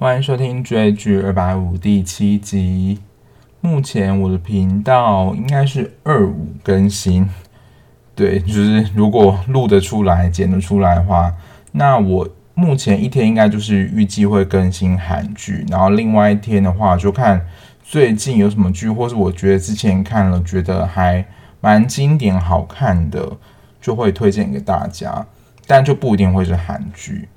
欢迎收听追剧二百五第七集。目前我的频道应该是二五更新，对，就是如果录得出来、剪得出来的话，那我目前一天应该就是预计会更新韩剧，然后另外一天的话就看最近有什么剧，或是我觉得之前看了觉得还蛮经典、好看的，就会推荐给大家，但就不一定会是韩剧。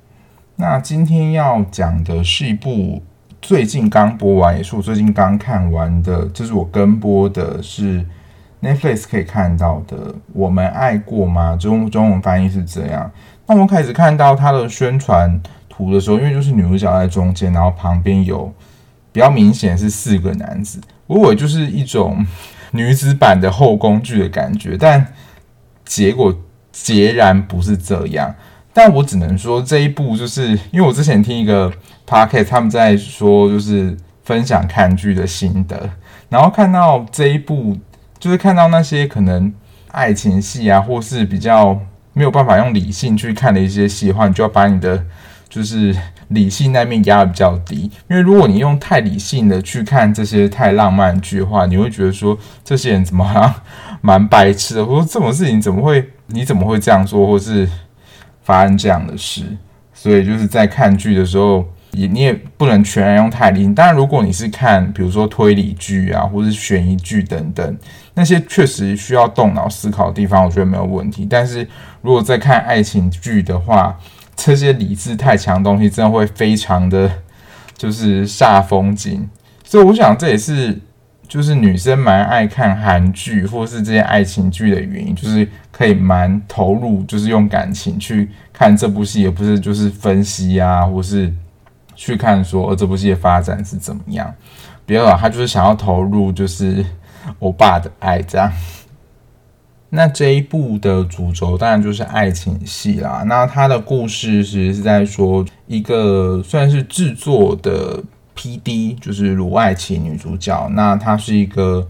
那今天要讲的是一部最近刚播完，也是我最近刚看完的，这是我跟播的，是 Netflix 可以看到的。我们爱过吗？中中文翻译是这样。那我开始看到它的宣传图的时候，因为就是女主角在中间，然后旁边有比较明显是四个男子，我以为就是一种 女子版的后宫剧的感觉，但结果截然不是这样。但我只能说这一部就是因为我之前听一个 podcast，他们在说就是分享看剧的心得，然后看到这一部就是看到那些可能爱情戏啊，或是比较没有办法用理性去看的一些戏的话，你就要把你的就是理性那面压得比较低，因为如果你用太理性的去看这些太浪漫剧的话，你会觉得说这些人怎么好像蛮白痴的，或者这种事情怎么会你怎么会这样做，或是。发生这样的事，所以就是在看剧的时候，也你也不能全然用太理性。当然，如果你是看比如说推理剧啊，或是悬疑剧等等，那些确实需要动脑思考的地方，我觉得没有问题。但是如果在看爱情剧的话，这些理智太强的东西，真的会非常的就是煞风景。所以我想这也是。就是女生蛮爱看韩剧或是这些爱情剧的原因，就是可以蛮投入，就是用感情去看这部戏，也不是就是分析啊，或是去看说呃这部戏的发展是怎么样。别了，他就是想要投入，就是欧巴的爱这样。那这一部的主轴当然就是爱情戏啦。那他的故事其实是在说一个算是制作的。P.D. 就是鲁爱琴女主角，那她是一个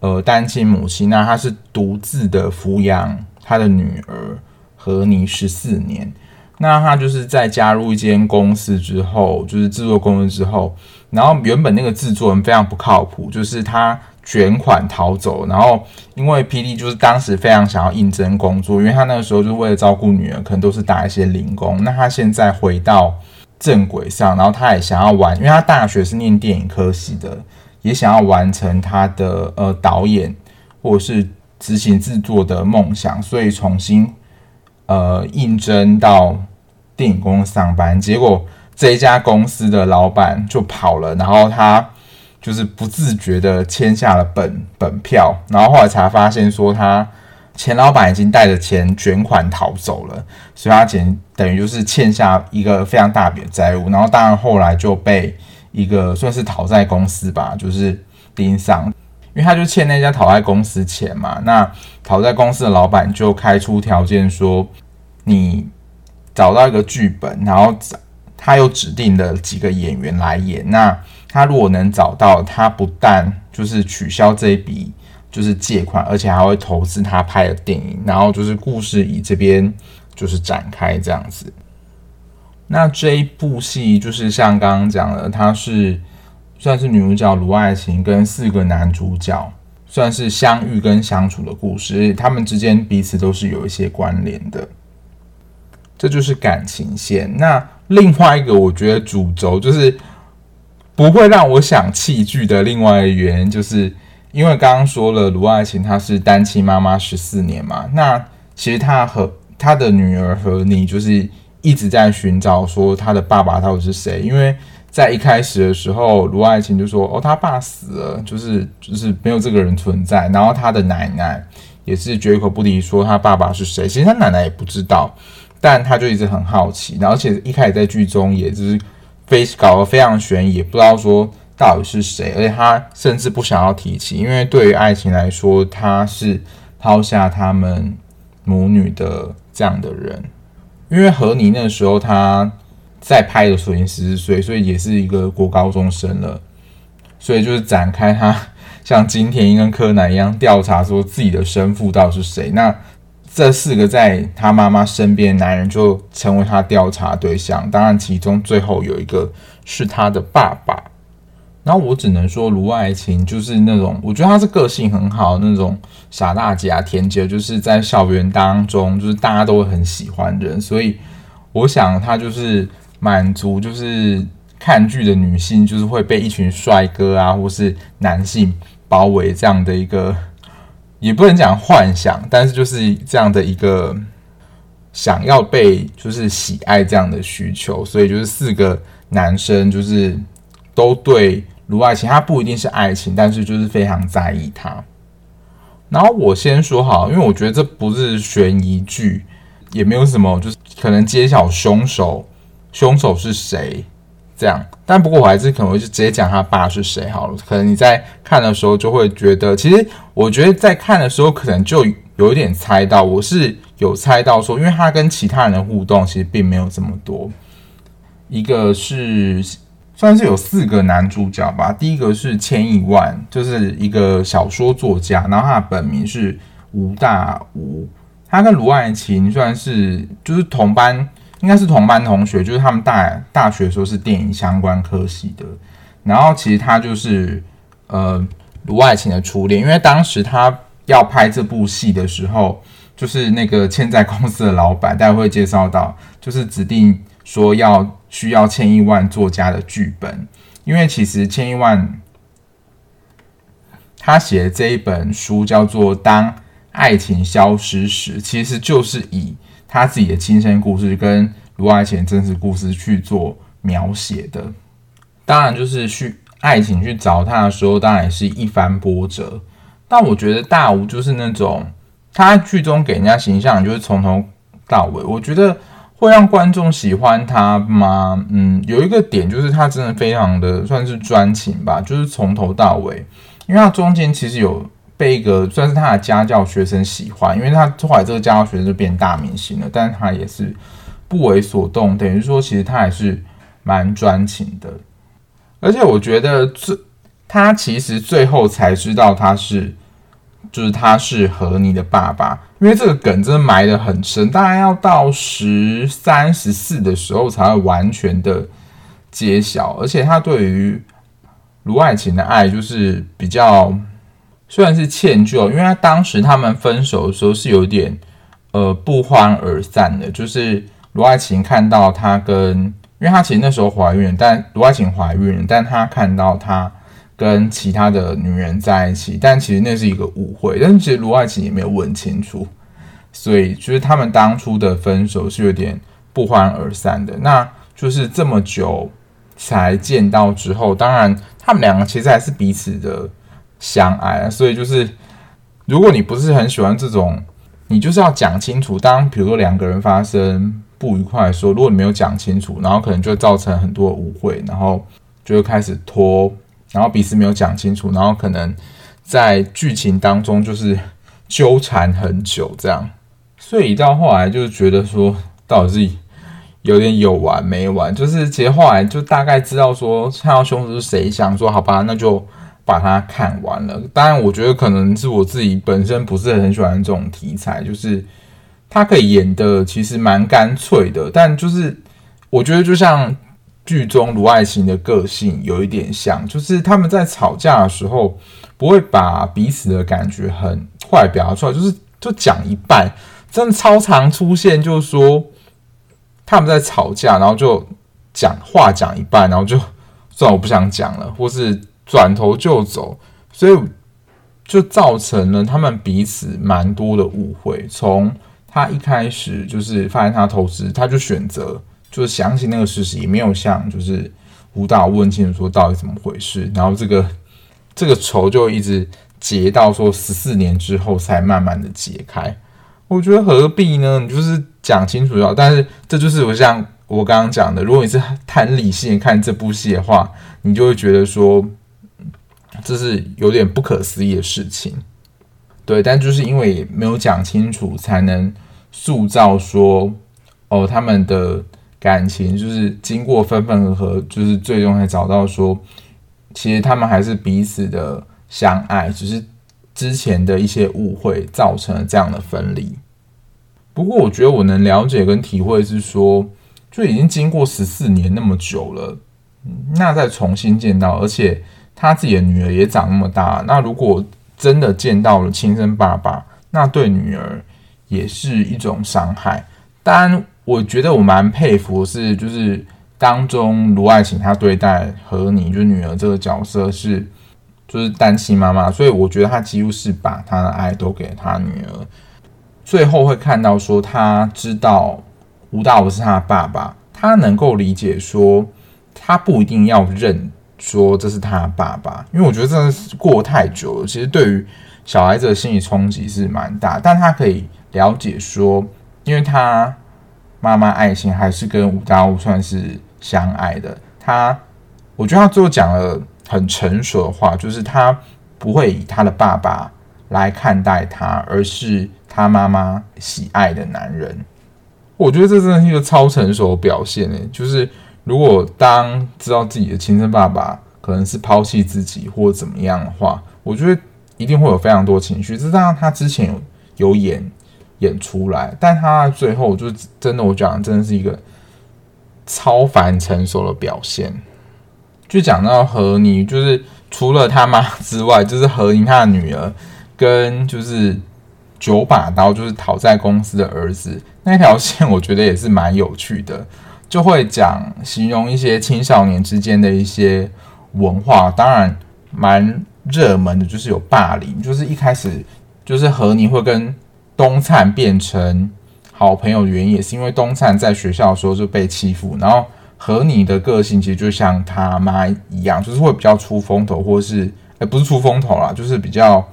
呃单亲母亲，那她是独自的抚养她的女儿和妮十四年。那她就是在加入一间公司之后，就是制作公司之后，然后原本那个制作人非常不靠谱，就是他卷款逃走，然后因为 P.D. 就是当时非常想要应征工作，因为他那个时候就为了照顾女儿，可能都是打一些零工。那他现在回到。正轨上，然后他也想要玩，因为他大学是念电影科系的，也想要完成他的呃导演或者是执行制作的梦想，所以重新呃应征到电影公司上班。结果这一家公司的老板就跑了，然后他就是不自觉的签下了本本票，然后后来才发现说他。钱老板已经带着钱卷款逃走了，所以他钱等于就是欠下一个非常大笔的债务。然后当然后来就被一个算是讨债公司吧，就是盯上，因为他就欠那家讨债公司钱嘛。那讨债公司的老板就开出条件说，你找到一个剧本，然后找他有指定的几个演员来演。那他如果能找到，他不但就是取消这一笔。就是借款，而且还会投资他拍的电影，然后就是故事以这边就是展开这样子。那这一部戏就是像刚刚讲的，它是算是女主角卢爱琴跟四个男主角算是相遇跟相处的故事，他们之间彼此都是有一些关联的。这就是感情线。那另外一个我觉得主轴就是不会让我想弃剧的另外一原因就是。因为刚刚说了，卢爱琴她是单亲妈妈十四年嘛，那其实她和她的女儿和你就是一直在寻找说她的爸爸到底是谁。因为在一开始的时候，卢爱琴就说：“哦，他爸死了，就是就是没有这个人存在。”然后他的奶奶也是绝口不提说他爸爸是谁。其实他奶奶也不知道，但他就一直很好奇。而且一开始在剧中也就是非搞得非常悬，也不知道说。到底是谁？而且他甚至不想要提起，因为对于爱情来说，他是抛下他们母女的这样的人。因为和妮那时候他在拍的时候已经十四岁，所以也是一个国高中生了。所以就是展开他像金田一跟柯南一样调查，说自己的生父到底是谁。那这四个在他妈妈身边的男人就成为他调查对象。当然，其中最后有一个是他的爸爸。然后我只能说，卢爱琴就是那种，我觉得他是个性很好那种傻大姐啊、甜姐，就是在校园当中，就是大家都会很喜欢的人。所以，我想他就是满足，就是看剧的女性，就是会被一群帅哥啊，或是男性包围这样的一个。也不能讲幻想，但是就是这样的一个想要被就是喜爱这样的需求，所以就是四个男生就是都对卢爱琴，他不一定是爱情，但是就是非常在意他。然后我先说好，因为我觉得这不是悬疑剧，也没有什么就是可能揭晓凶手，凶手是谁。这样，但不过我还是可能会直接讲他爸是谁好了。可能你在看的时候就会觉得，其实我觉得在看的时候可能就有一点猜到，我是有猜到说，因为他跟其他人的互动其实并没有这么多。一个是算是有四个男主角吧，第一个是千亿万，就是一个小说作家，然后他的本名是吴大吴，他跟卢爱琴算是就是同班。应该是同班同学，就是他们大大学的时候是电影相关科系的。然后其实他就是呃卢爱琴的初恋，因为当时他要拍这部戏的时候，就是那个欠债公司的老板，待会会介绍到，就是指定说要需要千亿万作家的剧本，因为其实千亿万他写的这一本书叫做《当爱情消失时》，其实就是以。他自己的亲身故事跟卢爱琴真实故事去做描写的，当然就是去爱情去找他的时候，当然也是一番波折。但我觉得大吴就是那种他剧中给人家形象就是从头到尾，我觉得会让观众喜欢他吗？嗯，有一个点就是他真的非常的算是专情吧，就是从头到尾，因为他中间其实有。被一个算是他的家教学生喜欢，因为他后来这个家教学生就变大明星了，但是他也是不为所动，等于说其实他还是蛮专情的。而且我觉得最他其实最后才知道他是就是他是和你的爸爸，因为这个梗真的埋得很深，大概要到十三十四的时候才会完全的揭晓。而且他对于卢爱琴的爱就是比较。虽然是歉疚，因为他当时他们分手的时候是有点呃不欢而散的。就是卢爱琴看到他跟，因为他其实那时候怀孕，但卢爱琴怀孕，但他看到他跟其他的女人在一起，但其实那是一个误会。但是其实卢爱琴也没有问清楚，所以就是他们当初的分手是有点不欢而散的。那就是这么久才见到之后，当然他们两个其实还是彼此的。相爱，所以就是，如果你不是很喜欢这种，你就是要讲清楚。当比如说两个人发生不愉快的时候，如果你没有讲清楚，然后可能就造成很多误会，然后就会开始拖，然后彼此没有讲清楚，然后可能在剧情当中就是纠缠很久这样。所以到后来就是觉得说，到底是有点有完没完。就是其实后来就大概知道说，看到凶手是谁，想说好吧，那就。把它看完了，当然，我觉得可能是我自己本身不是很喜欢这种题材，就是他可以演的其实蛮干脆的，但就是我觉得就像剧中卢爱琴的个性有一点像，就是他们在吵架的时候不会把彼此的感觉很快表达出来，就是就讲一半，真的超常出现，就是说他们在吵架，然后就讲话讲一半，然后就算我不想讲了，或是。转头就走，所以就造成了他们彼此蛮多的误会。从他一开始就是发现他投资，他就选择就是想起那个事实，也没有向就是舞蹈问清楚说到底怎么回事。然后这个这个仇就一直结到说十四年之后才慢慢的解开。我觉得何必呢？你就是讲清楚要，但是这就是我像我刚刚讲的，如果你是谈理性看这部戏的话，你就会觉得说。这是有点不可思议的事情，对，但就是因为没有讲清楚，才能塑造说，哦，他们的感情就是经过分分合合，就是最终才找到说，其实他们还是彼此的相爱，只是之前的一些误会造成了这样的分离。不过我觉得我能了解跟体会是说，就已经经过十四年那么久了，那再重新见到，而且他自己的女儿也长那么大，那如果真的见到了亲生爸爸，那对女儿也是一种伤害。当然，我觉得我蛮佩服是，就是当中卢爱琴她对待和你就女儿这个角色是，就是单亲妈妈，所以我觉得她几乎是把她的爱都给她女儿。最后会看到说，她知道吴大伟是她的爸爸，她能够理解说，她不一定要认说这是她爸爸，因为我觉得真的是过太久了，其实对于小孩子的心理冲击是蛮大，但她可以了解说。因为他妈妈爱情还是跟吴大武算是相爱的，他我觉得他最后讲了很成熟的话，就是他不会以他的爸爸来看待他，而是他妈妈喜爱的男人。我觉得这真的是一个超成熟的表现诶，就是如果当知道自己的亲生爸爸可能是抛弃自己或怎么样的话，我觉得一定会有非常多情绪。这让他之前有有演。演出来，但他最后就真的，我讲真的是一个超凡成熟的表现。就讲到和妮，就是除了他妈之外，就是和妮他的女儿跟就是九把刀，就是讨债公司的儿子那条线，我觉得也是蛮有趣的，就会讲形容一些青少年之间的一些文化，当然蛮热门的，就是有霸凌，就是一开始就是和妮会跟。东灿变成好朋友的原因也是因为东灿在学校的时候就被欺负，然后和你的个性其实就像他妈一样，就是会比较出风头，或是诶不是出风头啦，就是比较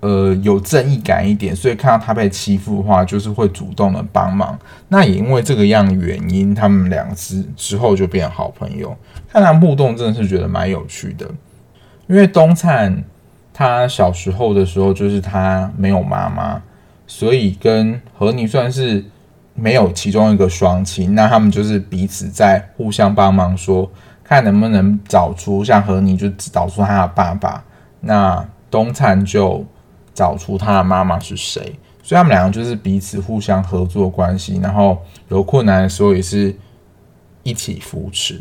呃有正义感一点，所以看到他被欺负的话，就是会主动的帮忙。那也因为这个样的原因，他们两只之后就变好朋友。看他们互动真的是觉得蛮有趣的，因为东灿他小时候的时候就是他没有妈妈。所以跟和妮算是没有其中一个双亲，那他们就是彼此在互相帮忙说，看能不能找出像和妮就找出他的爸爸，那东灿就找出他的妈妈是谁，所以他们两个就是彼此互相合作关系，然后有困难的时候也是一起扶持。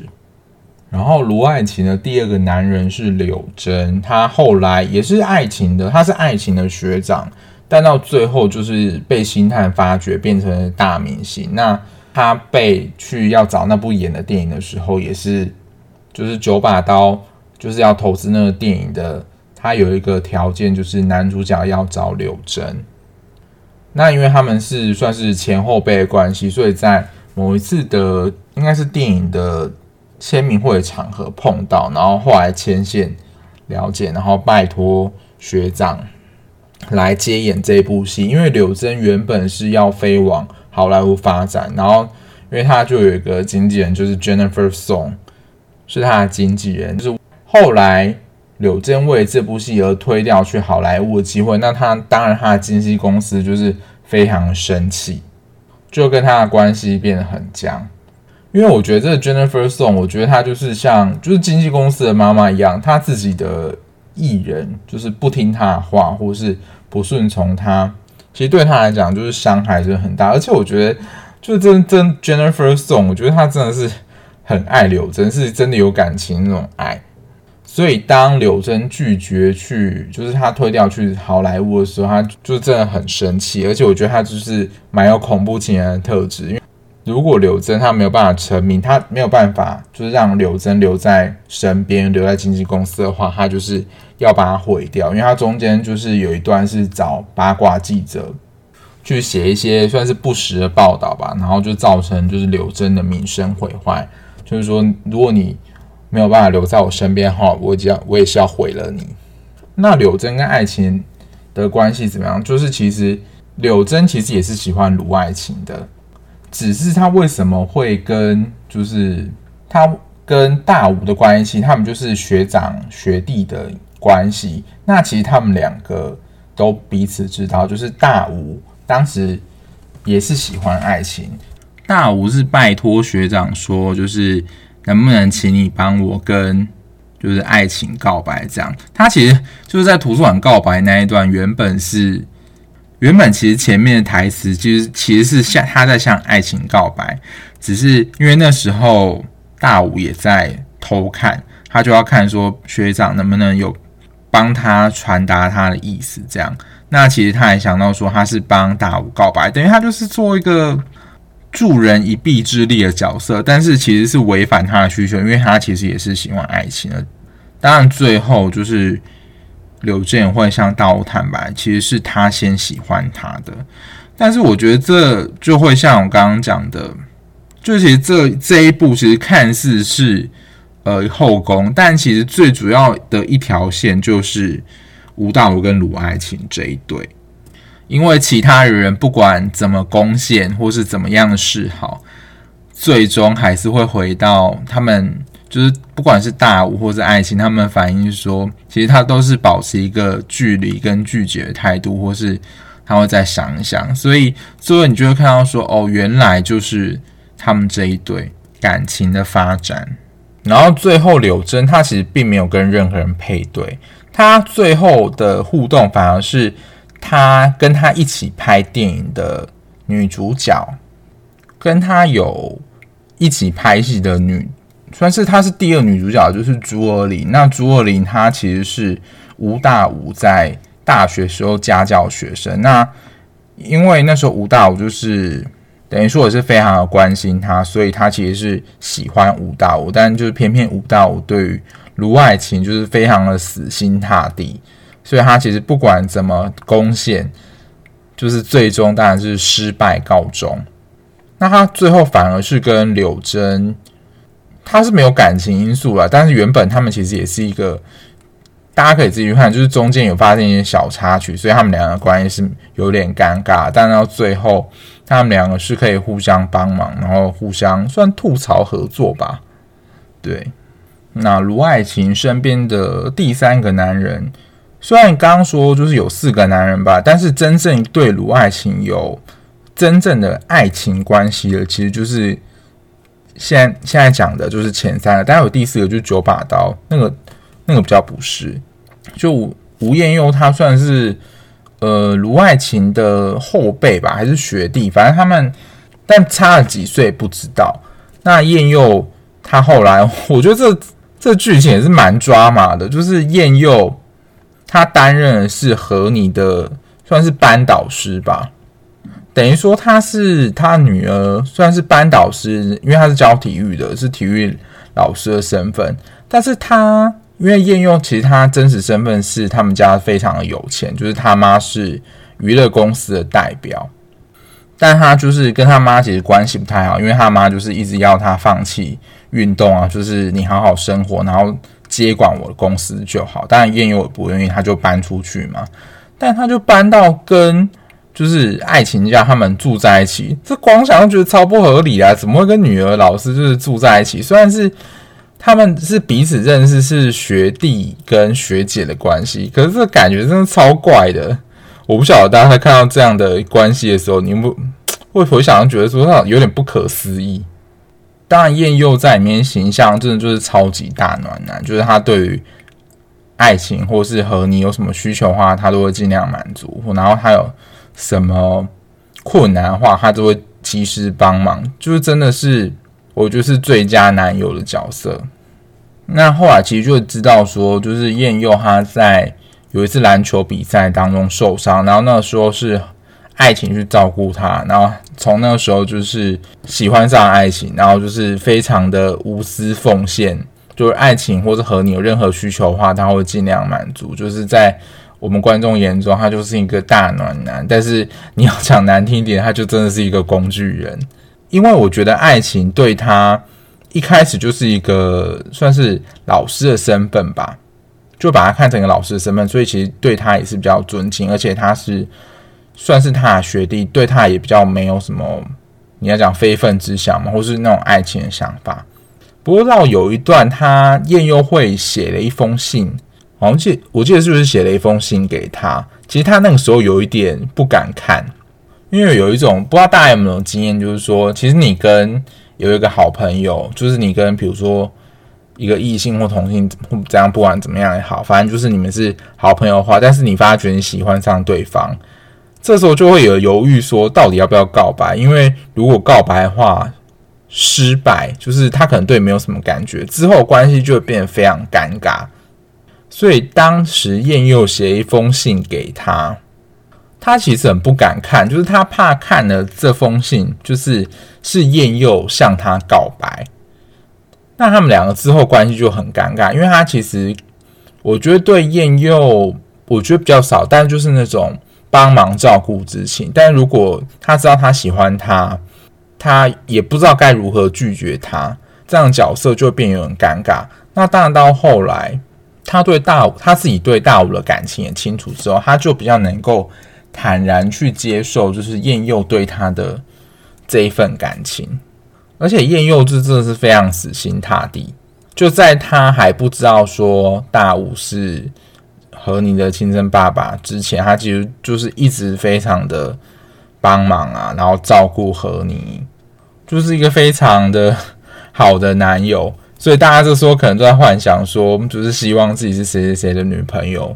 然后卢爱琴的第二个男人是柳真，他后来也是爱情的，他是爱情的学长。但到最后就是被星探发掘，变成了大明星。那他被去要找那部演的电影的时候，也是就是九把刀就是要投资那个电影的。他有一个条件，就是男主角要找柳真。那因为他们是算是前后辈的关系，所以在某一次的应该是电影的签名会场合碰到，然后后来牵线了解，然后拜托学长。来接演这部戏，因为柳真原本是要飞往好莱坞发展，然后因为他就有一个经纪人，就是 Jennifer Song，是他的经纪人，就是后来柳真为这部戏而推掉去好莱坞的机会，那他当然他的经纪公司就是非常生气，就跟他的关系变得很僵，因为我觉得这个 Jennifer Song，我觉得他就是像就是经纪公司的妈妈一样，他自己的。艺人就是不听他的话，或是不顺从他，其实对他来讲就是伤害是很大。而且我觉得，就真真 Jennifer Song，我觉得他真的是很爱柳真，是真的有感情那种爱。所以当柳真拒绝去，就是他推掉去好莱坞的时候，他就真的很生气。而且我觉得他就是蛮有恐怖情人的特质，因为。如果柳真他没有办法成名，他没有办法就是让柳真留在身边，留在经纪公司的话，他就是要把它毁掉。因为他中间就是有一段是找八卦记者去写一些算是不实的报道吧，然后就造成就是柳真的名声毁坏。就是说，如果你没有办法留在我身边的话，我就要我也是要毁了你。那柳真跟爱情的关系怎么样？就是其实柳真其实也是喜欢卢爱琴的。只是他为什么会跟就是他跟大武的关系，他们就是学长学弟的关系。那其实他们两个都彼此知道，就是大武当时也是喜欢爱情。大武是拜托学长说，就是能不能请你帮我跟就是爱情告白这样。他其实就是在图书馆告白那一段，原本是。原本其实前面的台词就是其实是向他在向爱情告白，只是因为那时候大武也在偷看，他就要看说学长能不能有帮他传达他的意思，这样。那其实他还想到说他是帮大武告白，等于他就是做一个助人一臂之力的角色，但是其实是违反他的需求，因为他其实也是喜欢爱情的。当然最后就是。柳正会向大武坦白，其实是他先喜欢他的，但是我觉得这就会像我刚刚讲的，就其实这这一步其实看似是呃后宫，但其实最主要的一条线就是吴大武跟鲁爱琴这一对，因为其他人不管怎么攻陷或是怎么样的示好，最终还是会回到他们。就是不管是大物或是爱情，他们反映说，其实他都是保持一个距离跟拒绝的态度，或是他会再想一想。所以最后你就会看到说，哦，原来就是他们这一对感情的发展。然后最后柳真他其实并没有跟任何人配对，他最后的互动反而是他跟他一起拍电影的女主角，跟他有一起拍戏的女。算是她是第二女主角，就是朱尔玲。那朱尔玲她其实是吴大武在大学时候家教学生。那因为那时候吴大武就是等于说我是非常的关心她，所以她其实是喜欢吴大武。但就是偏偏吴大武对于卢爱琴就是非常的死心塌地，所以他其实不管怎么攻陷，就是最终当然是失败告终。那他最后反而是跟柳真。他是没有感情因素了，但是原本他们其实也是一个，大家可以自己去看，就是中间有发生一些小插曲，所以他们两个关系是有点尴尬。但到最后，他们两个是可以互相帮忙，然后互相算吐槽合作吧。对，那卢爱琴身边的第三个男人，虽然刚刚说就是有四个男人吧，但是真正对卢爱琴有真正的爱情关系的，其实就是。现在现在讲的就是前三个，当然有第四个就是九把刀，那个那个比较不是。就吴吴彦佑他算是呃卢爱琴的后辈吧，还是学弟？反正他们但差了几岁不知道。那彦佑他后来，我觉得这这剧情也是蛮抓马的，就是彦佑他担任的是和你的算是班导师吧。等于说他是他女儿，算是班导师，因为他是教体育的，是体育老师的身份。但是他因为艳佑，其实他真实身份是他们家非常的有钱，就是他妈是娱乐公司的代表。但他就是跟他妈其实关系不太好，因为他妈就是一直要他放弃运动啊，就是你好好生活，然后接管我的公司就好。当然艳佑也不愿意，他就搬出去嘛。但他就搬到跟。就是爱情家他们住在一起，这光想就觉得超不合理啊！怎么会跟女儿老师就是住在一起？虽然是他们是彼此认识，是学弟跟学姐的关系，可是这感觉真的超怪的。我不晓得大家在看到这样的关系的时候，你们 会不会想觉得说他有点不可思议？当然，艳佑在里面形象真的就是超级大暖男，就是他对于爱情或是和你有什么需求的话，他都会尽量满足。然后还有。什么困难的话，他都会及时帮忙，就是真的是我就是最佳男友的角色。那后来其实就知道说，就是艳佑他在有一次篮球比赛当中受伤，然后那个时候是爱情去照顾他，然后从那个时候就是喜欢上爱情，然后就是非常的无私奉献，就是爱情或者和你有任何需求的话，他会尽量满足，就是在。我们观众眼中，他就是一个大暖男。但是你要讲难听一点，他就真的是一个工具人。因为我觉得爱情对他一开始就是一个算是老师的身份吧，就把他看成一个老师的身份，所以其实对他也是比较尊敬。而且他是算是他的学弟，对他也比较没有什么你要讲非分之想嘛，或是那种爱情的想法。不过到有一段，他燕又会写了一封信。好像记，我记得是不是写了一封信给他？其实他那个时候有一点不敢看，因为有一种不知道大家有没有经验，就是说，其实你跟有一个好朋友，就是你跟比如说一个异性或同性或，这样不管怎么样也好，反正就是你们是好朋友的话，但是你发觉你喜欢上对方，这时候就会有犹豫，说到底要不要告白？因为如果告白的话失败，就是他可能对没有什么感觉，之后关系就会变得非常尴尬。所以当时燕佑写一封信给他，他其实很不敢看，就是他怕看了这封信，就是是燕佑向他告白，那他们两个之后关系就很尴尬，因为他其实我觉得对燕佑，我觉得比较少，但就是那种帮忙照顾之情。但如果他知道他喜欢他，他也不知道该如何拒绝他，这样角色就变得很尴尬。那当然到后来。他对大武，他自己对大武的感情也清楚之后，他就比较能够坦然去接受，就是燕佑对他的这一份感情。而且燕佑这真的是非常死心塌地，就在他还不知道说大武是和你的亲生爸爸之前，他其实就是一直非常的帮忙啊，然后照顾和你，就是一个非常的好的男友。所以大家这时候可能都在幻想说，就是希望自己是谁谁谁的女朋友。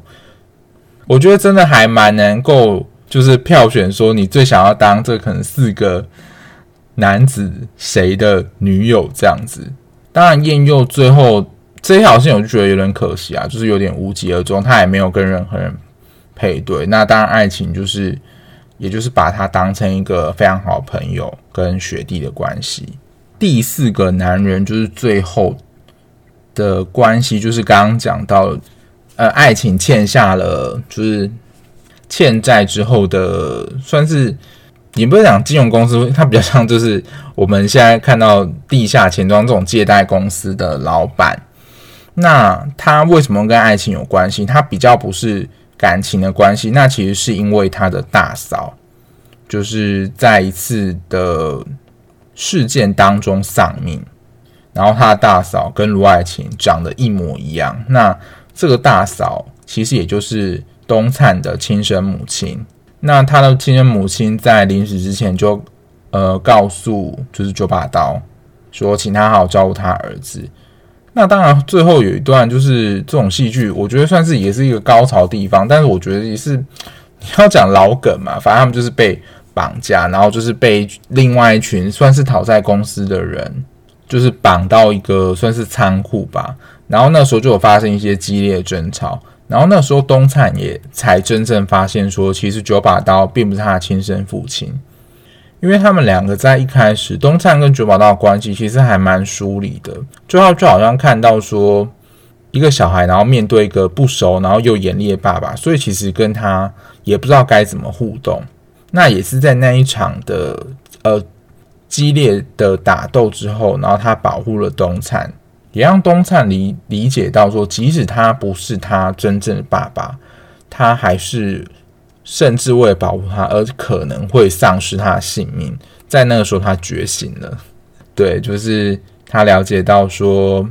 我觉得真的还蛮能够，就是票选说你最想要当这可能四个男子谁的女友这样子。当然，燕佑最后这条线我就觉得有点可惜啊，就是有点无疾而终，他也没有跟任何人配对。那当然，爱情就是，也就是把他当成一个非常好朋友跟学弟的关系。第四个男人就是最后的关系，就是刚刚讲到，呃，爱情欠下了，就是欠债之后的，算是你不是讲金融公司，它比较像就是我们现在看到地下钱庄这种借贷公司的老板。那他为什么跟爱情有关系？他比较不是感情的关系，那其实是因为他的大嫂，就是在一次的。事件当中丧命，然后他的大嫂跟卢爱琴长得一模一样。那这个大嫂其实也就是东灿的亲生母亲。那他的亲生母亲在临死之前就呃告诉就是九把刀说，请他好好照顾他儿子。那当然最后有一段就是这种戏剧，我觉得算是也是一个高潮地方，但是我觉得也是你要讲老梗嘛，反正他们就是被。绑架，然后就是被另外一群算是讨债公司的人，就是绑到一个算是仓库吧。然后那时候就有发生一些激烈的争吵。然后那时候东灿也才真正发现说，其实九把刀并不是他的亲生父亲，因为他们两个在一开始，东灿跟九把刀的关系其实还蛮疏离的，就好就好像看到说一个小孩，然后面对一个不熟然后又严厉的爸爸，所以其实跟他也不知道该怎么互动。那也是在那一场的呃激烈的打斗之后，然后他保护了东灿，也让东灿理理解到说，即使他不是他真正的爸爸，他还是甚至为了保护他而可能会丧失他的性命。在那个时候，他觉醒了，对，就是他了解到说，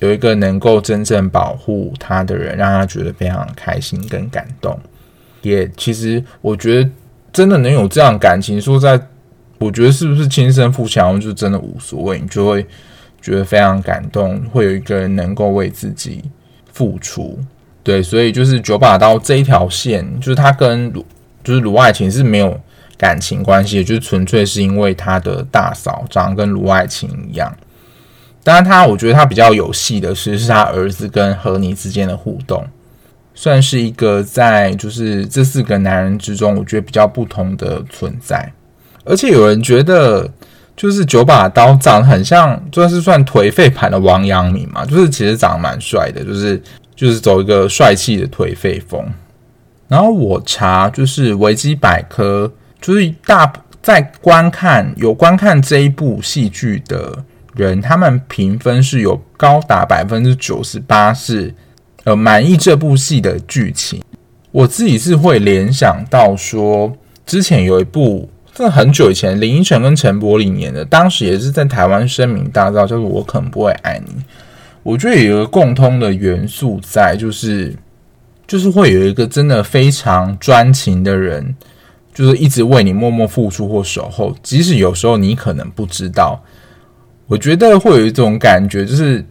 有一个能够真正保护他的人，让他觉得非常开心跟感动。也其实我觉得。真的能有这样感情，说在，我觉得是不是亲生父亲，就真的无所谓，你就会觉得非常感动，会有一个人能够为自己付出，对，所以就是九把刀这一条线，就是他跟卢，就是卢爱琴是没有感情关系，就是纯粹是因为他的大嫂长得跟卢爱琴一样。当然，他我觉得他比较有戏的是，是他儿子跟和妮之间的互动。算是一个在就是这四个男人之中，我觉得比较不同的存在。而且有人觉得，就是九把刀长得很像，算是算颓废版的王阳明嘛，就是其实长得蛮帅的，就是就是走一个帅气的颓废风。然后我查就是维基百科，就是大在观看有观看这一部戏剧的人，他们评分是有高达百分之九十八是。呃，满意这部戏的剧情，我自己是会联想到说，之前有一部，这很久以前，林依晨跟陈柏霖演的，当时也是在台湾声名大噪，叫做《我可能不会爱你》。我觉得有一个共通的元素在，就是就是会有一个真的非常专情的人，就是一直为你默默付出或守候，即使有时候你可能不知道。我觉得会有一种感觉，就是。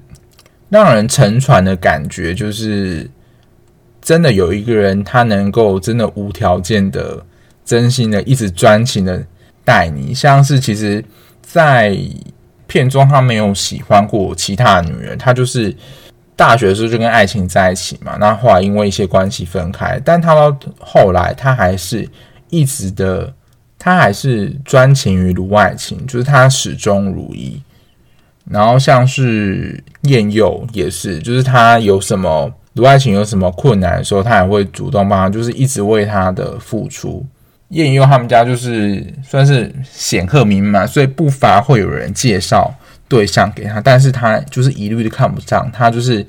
让人沉船的感觉，就是真的有一个人，他能够真的无条件的真心的一直专情的待你，像是其实，在片中他没有喜欢过其他的女人，他就是大学的时候就跟爱情在一起嘛，那后来因为一些关系分开，但他到后来他还是一直的，他还是专情于卢爱琴，就是他始终如一。然后像是晏佑也是，就是他有什么卢爱琴有什么困难的时候，他也会主动帮他，就是一直为他的付出。晏佑他们家就是算是显赫名门，所以不乏会有人介绍对象给他，但是他就是一律都看不上，他就是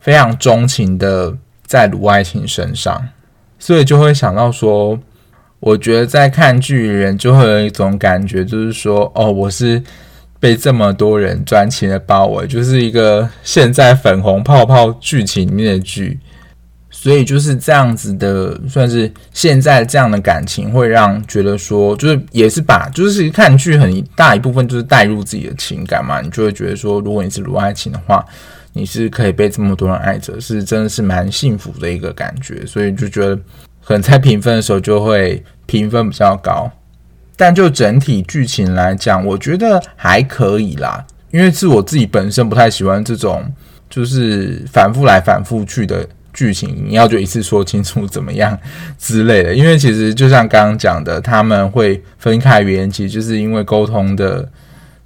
非常钟情的在卢爱琴身上，所以就会想到说，我觉得在看剧的人就会有一种感觉，就是说，哦，我是。被这么多人专情的包围，就是一个现在粉红泡泡剧情里面的剧，所以就是这样子的，算是现在这样的感情，会让觉得说，就是也是把，就是看剧很大一部分就是带入自己的情感嘛，你就会觉得说，如果你是卢爱情的话，你是可以被这么多人爱着，是真的是蛮幸福的一个感觉，所以就觉得可能在评分的时候就会评分比较高。但就整体剧情来讲，我觉得还可以啦。因为是我自己本身不太喜欢这种，就是反复来反复去的剧情，你要就一次说清楚怎么样之类的。因为其实就像刚刚讲的，他们会分开原因，其实就是因为沟通的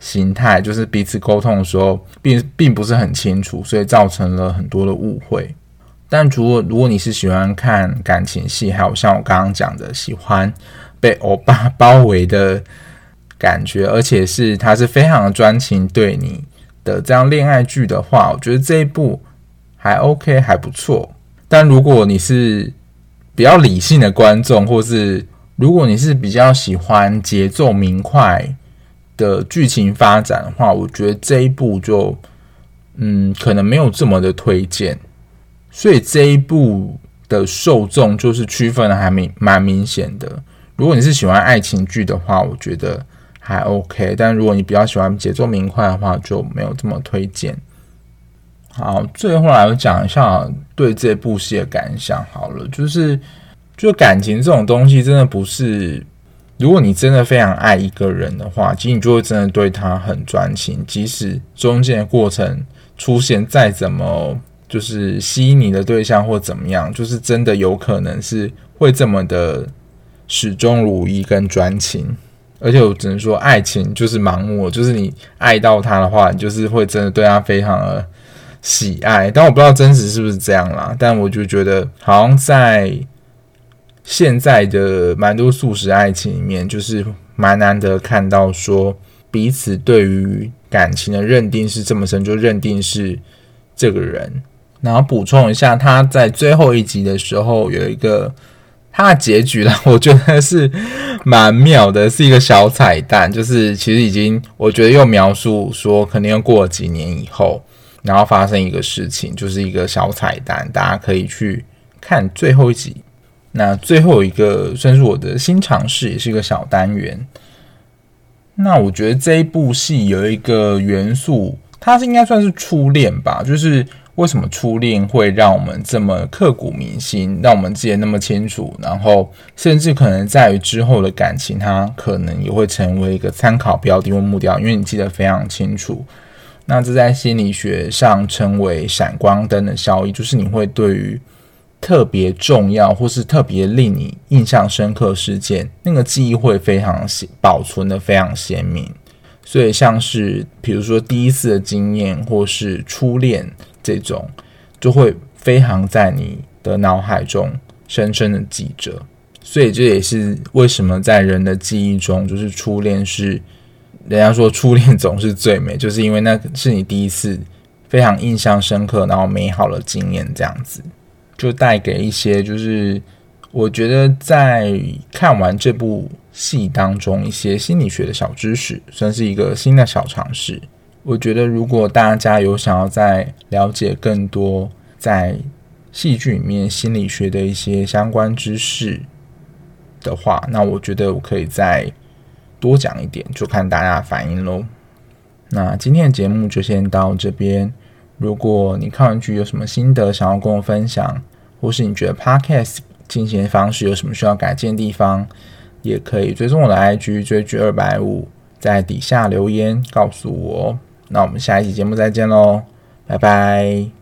形态，就是彼此沟通的时候并并不是很清楚，所以造成了很多的误会。但如果如果你是喜欢看感情戏，还有像我刚刚讲的喜欢。被欧 巴包围的感觉，而且是他是非常专情对你的这样恋爱剧的话，我觉得这一部还 OK 还不错。但如果你是比较理性的观众，或是如果你是比较喜欢节奏明快的剧情发展的话，我觉得这一部就嗯可能没有这么的推荐。所以这一部的受众就是区分的还蛮蛮明显的。如果你是喜欢爱情剧的话，我觉得还 OK。但如果你比较喜欢节奏明快的话，就没有这么推荐。好，最后来讲一下对这部戏的感想。好了，就是就感情这种东西，真的不是，如果你真的非常爱一个人的话，其实你就会真的对他很专情，即使中间的过程出现再怎么就是吸引你的对象或怎么样，就是真的有可能是会这么的。始终如一跟专情，而且我只能说，爱情就是盲目，就是你爱到他的话，你就是会真的对他非常的喜爱。但我不知道真实是不是这样啦，但我就觉得，好像在现在的蛮多速食爱情里面，就是蛮难得看到说彼此对于感情的认定是这么深，就认定是这个人。然后补充一下，他在最后一集的时候有一个。它的结局呢，我觉得是蛮妙的，是一个小彩蛋。就是其实已经，我觉得又描述说，肯定要过了几年以后，然后发生一个事情，就是一个小彩蛋，大家可以去看最后一集。那最后一个算是我的新尝试，也是一个小单元。那我觉得这一部戏有一个元素，它是应该算是初恋吧，就是。为什么初恋会让我们这么刻骨铭心，让我们记得那么清楚？然后，甚至可能在于之后的感情，它可能也会成为一个参考标的或目标，因为你记得非常清楚。那这在心理学上称为闪光灯的效应，就是你会对于特别重要或是特别令你印象深刻事件，那个记忆会非常保存得非常鲜明。所以，像是比如说第一次的经验，或是初恋。这种就会非常在你的脑海中深深的记着，所以这也是为什么在人的记忆中，就是初恋是人家说初恋总是最美，就是因为那是你第一次非常印象深刻，然后美好的经验，这样子就带给一些，就是我觉得在看完这部戏当中一些心理学的小知识，算是一个新的小尝试。我觉得，如果大家有想要再了解更多在戏剧里面心理学的一些相关知识的话，那我觉得我可以再多讲一点，就看大家的反应喽。那今天的节目就先到这边。如果你看完剧有什么心得想要跟我分享，或是你觉得 Podcast 进行方式有什么需要改进的地方，也可以追踪我的 IG 追剧二百五，在底下留言告诉我。那我们下一期节目再见喽，拜拜。